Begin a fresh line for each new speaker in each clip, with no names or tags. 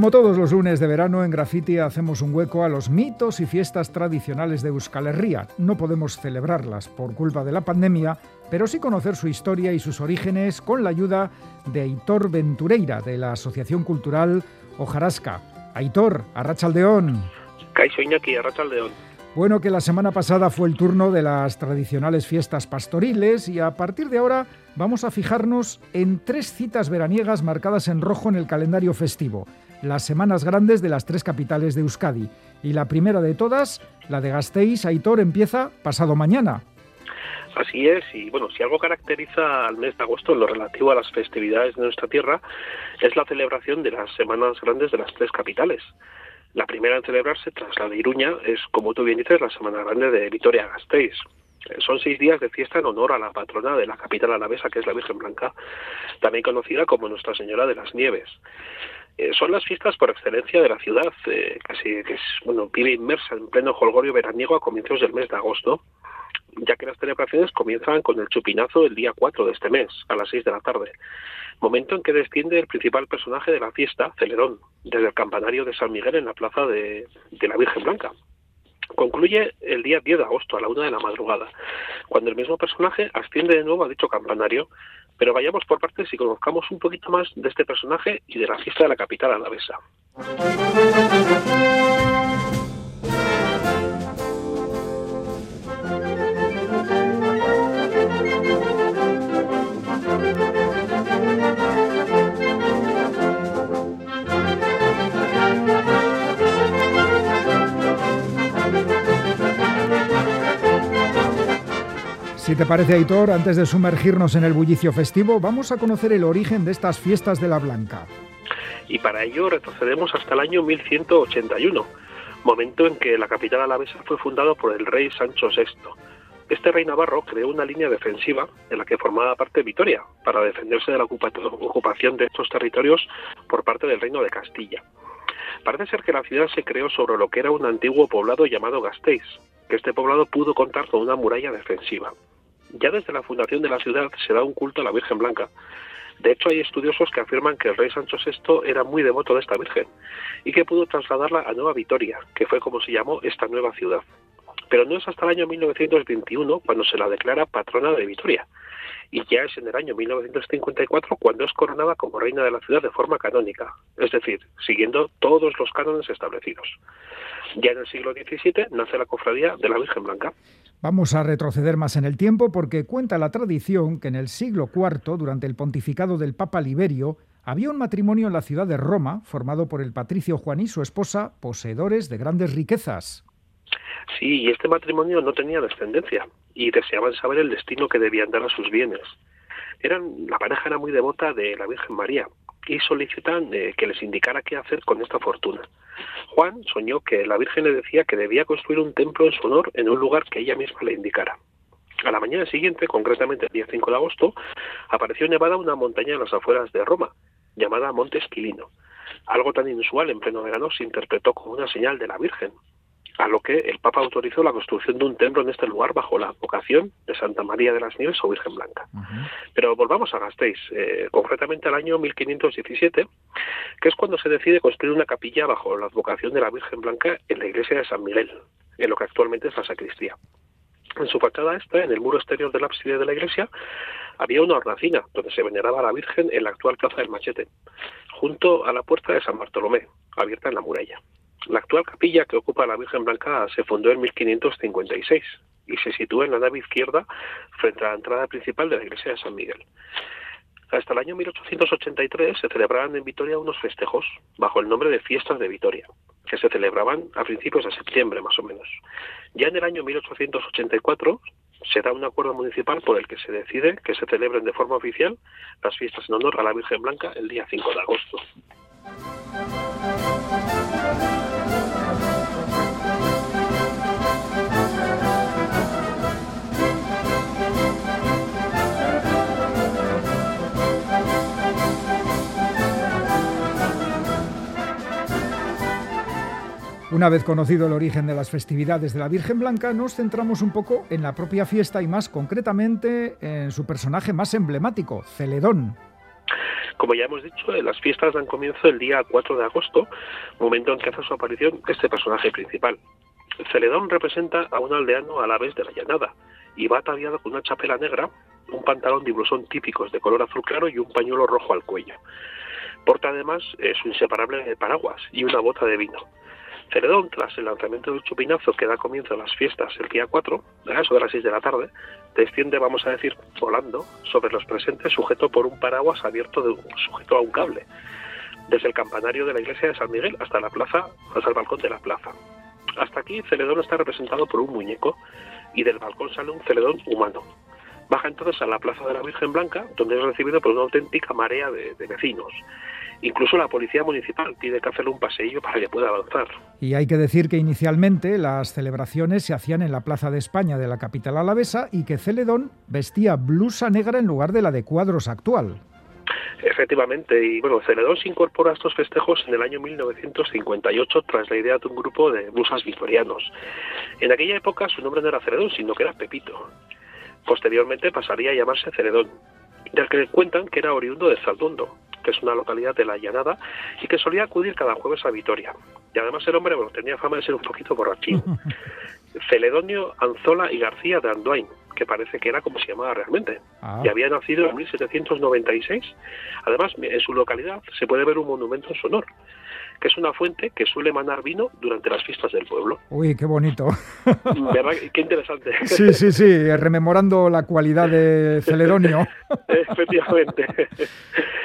Como todos los lunes de verano en Graffiti hacemos un hueco a los mitos y fiestas tradicionales de Euskal Herria. No podemos celebrarlas por culpa de la pandemia, pero sí conocer su historia y sus orígenes con la ayuda de Aitor Ventureira de la Asociación Cultural Ojarasca. Aitor, Arrachaldeón.
Caixo Iñaki, Arrachaldeón.
Bueno, que la semana pasada fue el turno de las tradicionales fiestas pastoriles y a partir de ahora vamos a fijarnos en tres citas veraniegas marcadas en rojo en el calendario festivo las semanas grandes de las tres capitales de Euskadi. Y la primera de todas, la de Gasteiz, Aitor, empieza pasado mañana.
Así es, y bueno, si algo caracteriza al mes de agosto en lo relativo a las festividades de nuestra tierra, es la celebración de las semanas grandes de las tres capitales. La primera en celebrarse, tras la de Iruña, es, como tú bien dices, la Semana Grande de Vitoria-Gasteiz. Son seis días de fiesta en honor a la patrona de la capital alavesa, que es la Virgen Blanca, también conocida como Nuestra Señora de las Nieves. Eh, son las fiestas por excelencia de la ciudad, eh, casi que es, bueno, vive inmersa en pleno holgorio veraniego a comienzos del mes de agosto, ya que las celebraciones comienzan con el chupinazo el día 4 de este mes, a las 6 de la tarde, momento en que desciende el principal personaje de la fiesta, Celerón, desde el campanario de San Miguel en la plaza de, de la Virgen Blanca. Concluye el día 10 de agosto a la una de la madrugada, cuando el mismo personaje asciende de nuevo a dicho campanario pero vayamos por partes y conozcamos un poquito más de este personaje y de la fiesta de la capital alavesa.
Te parece, Aitor, antes de sumergirnos en el bullicio festivo, vamos a conocer el origen de estas fiestas de la Blanca.
Y para ello retrocedemos hasta el año 1181, momento en que la capital alavesa fue fundada por el rey Sancho VI. Este rey navarro creó una línea defensiva en la que formaba parte Vitoria, para defenderse de la ocupación de estos territorios por parte del reino de Castilla. Parece ser que la ciudad se creó sobre lo que era un antiguo poblado llamado Gasteiz, que este poblado pudo contar con una muralla defensiva. Ya desde la fundación de la ciudad se da un culto a la Virgen Blanca. De hecho, hay estudiosos que afirman que el rey Sancho VI era muy devoto de esta Virgen y que pudo trasladarla a Nueva Vitoria, que fue como se llamó esta nueva ciudad. Pero no es hasta el año 1921 cuando se la declara patrona de Vitoria, y ya es en el año 1954 cuando es coronada como reina de la ciudad de forma canónica, es decir, siguiendo todos los cánones establecidos. Ya en el siglo XVII nace la cofradía de la Virgen Blanca.
Vamos a retroceder más en el tiempo porque cuenta la tradición que en el siglo IV, durante el pontificado del Papa Liberio, había un matrimonio en la ciudad de Roma formado por el patricio Juan y su esposa, poseedores de grandes riquezas.
Sí, y este matrimonio no tenía descendencia y deseaban saber el destino que debían dar a sus bienes. Eran, la pareja era muy devota de la Virgen María y solicitan eh, que les indicara qué hacer con esta fortuna. Juan soñó que la Virgen le decía que debía construir un templo en su honor en un lugar que ella misma le indicara. A la mañana siguiente, concretamente el día 5 de agosto, apareció nevada una montaña en las afueras de Roma, llamada Monte Esquilino. Algo tan inusual en pleno verano se interpretó como una señal de la Virgen, a lo que el Papa autorizó la construcción de un templo en este lugar bajo la vocación de Santa María de las Nieves o Virgen Blanca. Pero volvamos a Gasteiz, eh, concretamente al año 1517, que es cuando se decide construir una capilla bajo la vocación de la Virgen Blanca en la iglesia de San Miguel, en lo que actualmente es la sacristía. En su fachada esta, en el muro exterior del ábside de la iglesia, había una hornacina donde se veneraba a la Virgen en la actual plaza del Machete, junto a la puerta de San Bartolomé, abierta en la muralla. La actual capilla que ocupa la Virgen Blanca se fundó en 1556 y se sitúa en la nave izquierda frente a la entrada principal de la iglesia de San Miguel. Hasta el año 1883 se celebraban en Vitoria unos festejos bajo el nombre de Fiestas de Vitoria, que se celebraban a principios de septiembre más o menos. Ya en el año 1884 se da un acuerdo municipal por el que se decide que se celebren de forma oficial las fiestas en honor a la Virgen Blanca el día 5 de agosto.
Una vez conocido el origen de las festividades de la Virgen Blanca, nos centramos un poco en la propia fiesta y más concretamente en su personaje más emblemático, Celedón.
Como ya hemos dicho, las fiestas dan comienzo el día 4 de agosto, momento en que hace su aparición este personaje principal. Celedón representa a un aldeano a la vez de la llanada y va ataviado con una chapela negra, un pantalón de blusón típicos de color azul claro y un pañuelo rojo al cuello. Porta además eh, su inseparable paraguas y una bota de vino. Celedón, tras el lanzamiento del chupinazo que da comienzo a las fiestas el día 4, a eso de las 6 de la tarde, desciende, vamos a decir, volando sobre los presentes sujeto por un paraguas abierto de, sujeto a un cable, desde el campanario de la iglesia de San Miguel hasta la plaza, hasta el balcón de la plaza. Hasta aquí Celedón está representado por un muñeco y del balcón sale un Celedón humano. Baja entonces a la plaza de la Virgen Blanca, donde es recibido por una auténtica marea de vecinos. Incluso la policía municipal pide que hacerle un paseillo para que pueda avanzar.
Y hay que decir que inicialmente las celebraciones se hacían en la Plaza de España de la capital alavesa y que Celedón vestía blusa negra en lugar de la de cuadros actual.
Efectivamente, y bueno, Celedón se incorpora a estos festejos en el año 1958 tras la idea de un grupo de blusas victorianos. En aquella época su nombre no era Celedón, sino que era Pepito. Posteriormente pasaría a llamarse Celedón, del que cuentan que era oriundo de Zaldundo, que es una localidad de la Llanada, y que solía acudir cada jueves a Vitoria. Y además el hombre bueno, tenía fama de ser un poquito borrachín. Celedonio Anzola y García de Anduain, que parece que era como se llamaba realmente.
Ah.
Y había nacido en 1796. Además, en su localidad se puede ver un monumento en su honor, que es una fuente que suele emanar vino durante las fiestas del pueblo.
Uy, qué bonito.
¿Verdad? Qué interesante.
Sí, sí, sí, rememorando la cualidad de Celedonio.
Efectivamente.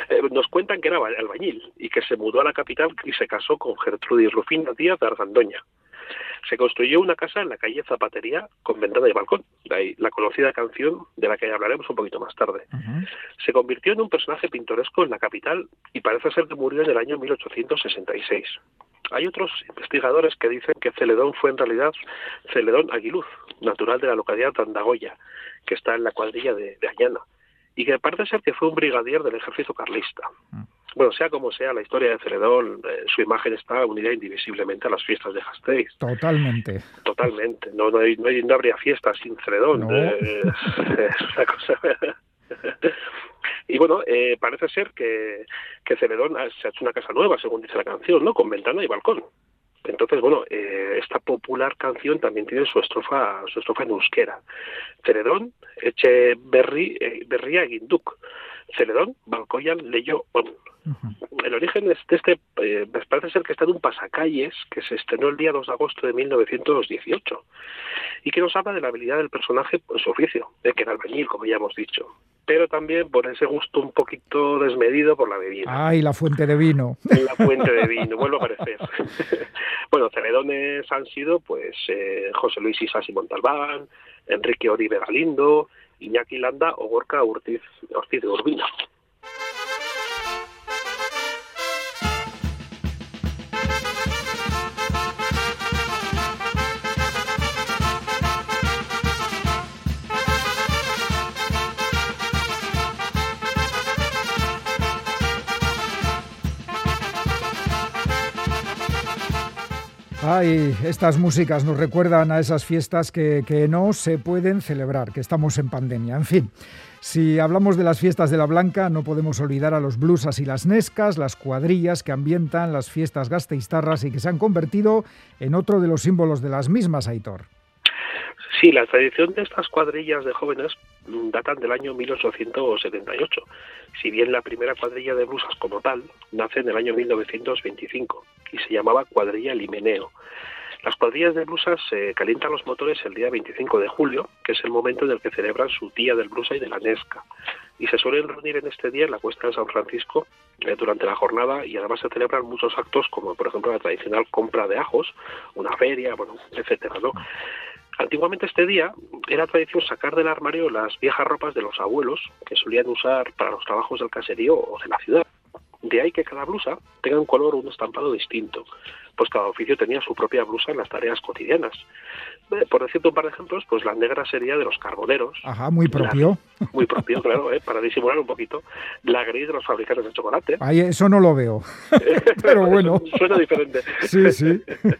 Eh, Nos cuentan que era albañil y que se mudó a la capital y se casó con Gertrudis Rufina Díaz de Argandoña. Se construyó una casa en la calle Zapatería con ventana y balcón, de ahí la conocida canción de la que hablaremos un poquito más tarde. Se convirtió en un personaje pintoresco en la capital y parece ser que murió en el año 1866. Hay otros investigadores que dicen que Celedón fue en realidad Celedón Aguiluz, natural de la localidad de Andagoya, que está en la cuadrilla de, de Añana, y que parece ser que fue un brigadier del ejército carlista.
Mm.
Bueno, sea como sea, la historia de Celedón, eh, su imagen está unida indivisiblemente a las fiestas de Gasteiz.
Totalmente.
Totalmente. No, no, hay- no, hay- no habría fiestas sin Celedón.
No.
Eh, es una cosa. Y bueno, eh, parece ser que, que Celedón se ha hecho una casa nueva, según dice la canción, ¿no? Con ventana y balcón. Entonces, bueno, eh, esta popular canción también tiene su estrofa, su estrofa en euskera. Celedón, eche berri, eh, berria egin duk. Celedón, balcoyan leyó. El origen es de este, eh, parece ser que está en un pasacalles que se estrenó el día 2 de agosto de 1918 y que nos habla de la habilidad del personaje en su oficio, de que era albañil, como ya hemos dicho, pero también por ese gusto un poquito desmedido por la bebida.
Ay, la fuente de vino.
La fuente de vino, vuelvo a aparecer. bueno, celedones han sido pues eh, José Luis Isasi Montalbán, Enrique Oribe Galindo, Iñaki Landa ogorka urtiz urtiz gurbina
Ay, estas músicas nos recuerdan a esas fiestas que, que no se pueden celebrar, que estamos en pandemia. En fin, si hablamos de las fiestas de la Blanca, no podemos olvidar a los blusas y las nescas, las cuadrillas que ambientan las fiestas gasteiztarras y que se han convertido en otro de los símbolos de las mismas, Aitor.
Sí, la tradición de estas cuadrillas de jóvenes mm, datan del año 1878, si bien la primera cuadrilla de blusas como tal nace en el año 1925 y se llamaba cuadrilla Limeneo. Las cuadrillas de blusas se calientan los motores el día 25 de julio, que es el momento en el que celebran su día del blusa y de la Nesca. Y se suelen reunir en este día en la cuesta de San Francisco eh, durante la jornada y además se celebran muchos actos como por ejemplo la tradicional compra de ajos, una feria, bueno, etcétera. Antiguamente este día era tradición sacar del armario las viejas ropas de los abuelos que solían usar para los trabajos del caserío o de la ciudad. De ahí que cada blusa tenga un color o un estampado distinto, pues cada oficio tenía su propia blusa en las tareas cotidianas. Eh, Por decirte un par de ejemplos, pues la negra sería de los carboneros,
Ajá, muy propio.
muy propio, claro, ¿eh? para disimular un poquito. La gris de los fabricantes de chocolate.
Ay, eso no lo veo. Pero bueno.
Suena diferente.
Sí, sí.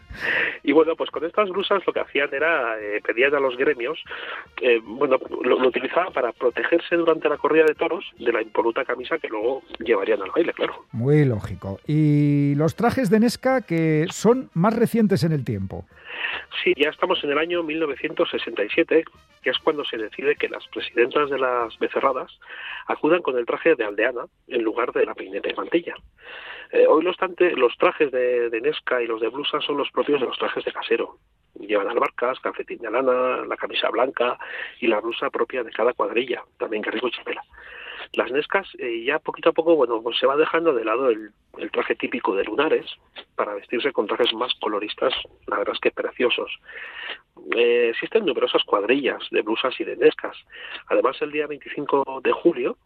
Y bueno, pues con estas blusas lo que hacían era, eh, pedían a los gremios, eh, bueno, lo, lo, utilizaban para protegerse durante la corrida de toros de la impoluta camisa que luego llevarían al baile, claro.
Muy lógico. ¿Y los trajes de Nesca que son más recientes en el tiempo?
Sí, ya estamos en el año 1967, que es cuando se decide que las presidentas de las becerradas acudan con el traje de aldeana en lugar de la peineta y mantilla. Eh, hoy los, los trajes de, de, Nesca y los de blusa son los propios de los trajes de casero. Llevan albarcas, calcetín de lana, la camisa blanca y la blusa propia de cada cuadrilla, también rico chapela. Las Nescas eh, ya poquito a poco, bueno, pues se va dejando de lado el, traje típico de lunares para vestirse con trajes más coloristas, la verdad es que preciosos. Eh, existen numerosas cuadrillas de blusas y de Nescas. Además, el día 25 de julio,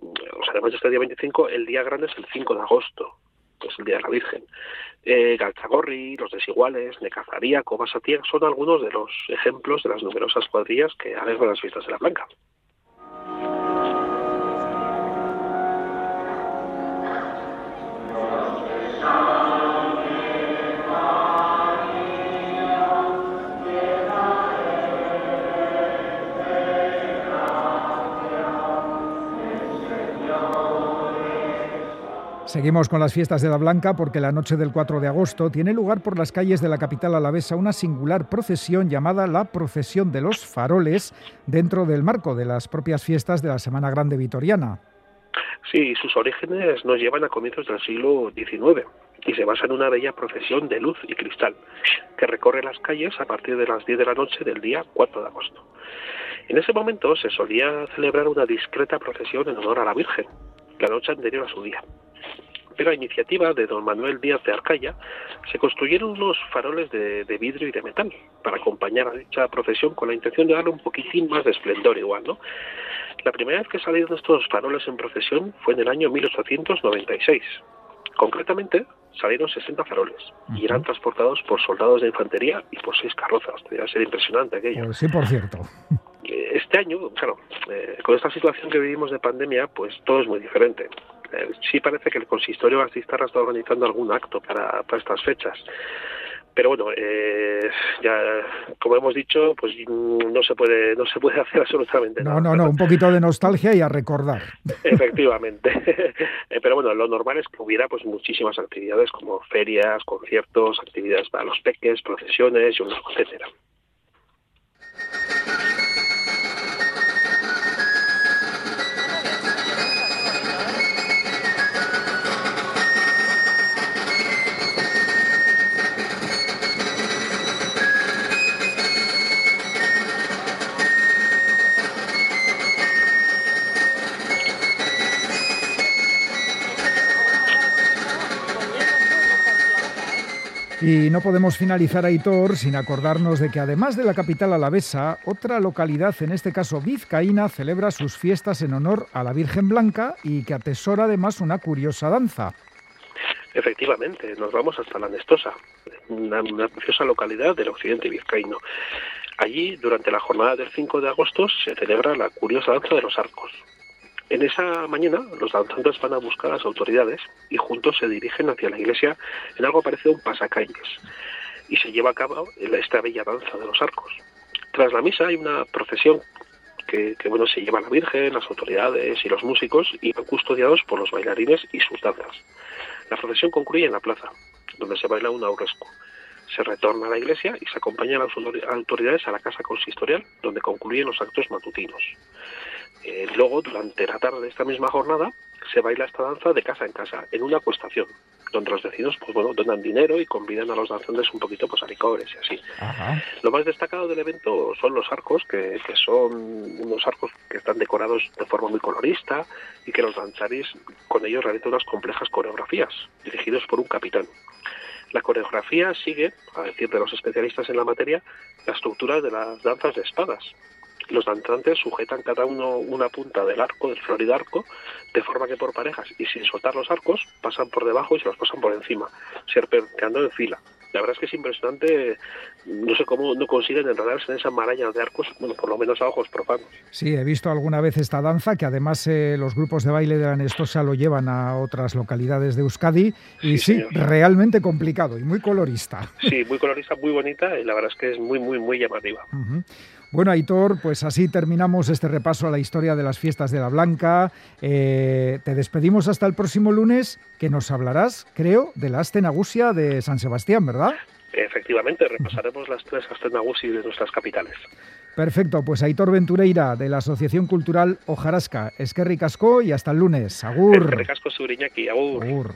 o sea, además de este día 25, el día grande es el 5 de agosto, pues el Día de la Virgen. Eh, Los Desiguales, Necazaría, Cobasatía son algunos de los ejemplos de las numerosas cuadrillas que alegran las fiestas de la Blanca.
Seguimos con las fiestas de la Blanca porque la noche del 4 de agosto tiene lugar por las calles de la capital alavesa una singular procesión llamada la Procesión de los Faroles dentro del marco de las propias fiestas de la Semana Grande Vitoriana.
Sí, sus orígenes nos llevan a comienzos del siglo XIX y se basa en una bella procesión de luz y cristal que recorre las calles a partir de las 10 de la noche del día 4 de agosto. En ese momento se solía celebrar una discreta procesión en honor a la Virgen, la noche anterior a su día pero a iniciativa de don Manuel Díaz de Arcaya se construyeron unos faroles de, de, vidrio y de metal para acompañar a dicha procesión con la intención de darle un poquitín más de esplendor igual, ¿no? La primera vez que salieron estos faroles en procesión fue en el año 1896. Concretamente, salieron 60 faroles y eran transportados por soldados de infantería y por seis carrozas. Debe ser impresionante aquello.
Pues sí, por cierto.
Este año, claro, eh, con esta situación que vivimos de pandemia, pues todo es muy diferente. Eh, sí parece que el consistorio Gastistarra está organizando algún acto para, para estas fechas. Pero bueno eh, ya como hemos dicho pues no se puede no se puede hacer absolutamente
no,
nada.
no no un poquito de nostalgia y a recordar.
Efectivamente. Eh, pero bueno lo normal es que hubiera pues muchísimas actividades como ferias conciertos actividades para los peques procesiones y etcétera
Y no podemos finalizar, Aitor, sin acordarnos de que además de la capital alavesa, otra localidad, en este caso vizcaína, celebra sus fiestas en honor a la Virgen Blanca y que atesora además una curiosa danza.
Efectivamente, nos vamos hasta la Nestosa, una, una preciosa localidad del occidente vizcaíno. Allí, durante la jornada del 5 de agosto, se celebra la curiosa danza de los arcos, en esa mañana, los danzantes van a buscar a las autoridades y juntos se dirigen hacia la iglesia en algo parecido a un pasacalles y se lleva a cabo esta bella danza de los arcos. Tras la misa hay una procesión que, bueno se lleva la Virgen, las autoridades y los músicos y van custodiados por los bailarines y sus danzas. La procesión concluye en la plaza, donde se baila un auresco. Se retorna a la iglesia y se acompaña a las autoridades a la casa consistorial, donde concluyen los actos matutinos. Eh, luego, durante la tarde de esta misma jornada, se baila esta danza de casa en casa, en una acuestación, donde los vecinos pues bueno, donan dinero y convidan a los danzantes un poquito pues, a licores y así.
Ajá.
Lo más destacado del evento son los arcos, que, que, son unos arcos que están decorados de forma muy colorista y que los danzaris con ellos realizan unas complejas coreografías, dirigidos por un capitán. La coreografía sigue, a decir de los especialistas en la materia, la estructura de las danzas de espadas, Los danzantes sujetan cada uno una punta del arco, del floridarco, de forma que por parejas y sin soltar los arcos pasan por debajo y se los pasan por encima, serpenteando en fila. La verdad es que es impresionante, no sé cómo no consiguen enredarse en esa maraña de arcos, bueno, por lo menos a ojos profanos.
Sí, he visto alguna vez esta danza, que además eh, los grupos de baile de la Nestosa lo llevan a otras localidades de Euskadi, y sí, realmente complicado y muy colorista.
Sí, muy colorista, muy bonita, y la verdad es que es muy, muy, muy llamativa.
Bueno, Aitor, pues así terminamos este repaso a la historia de las fiestas de la Blanca. Eh, te despedimos hasta el próximo lunes, que nos hablarás, creo, de la Astenagusia de San Sebastián, ¿verdad?
Efectivamente, repasaremos las tres Astenagusi de nuestras capitales.
Perfecto, pues Aitor Ventureira, de la Asociación Cultural Ojarasca. Esquerri Casco y hasta el lunes. Agur.
Esquerri Casco, Suriñaki. Agur. Agur.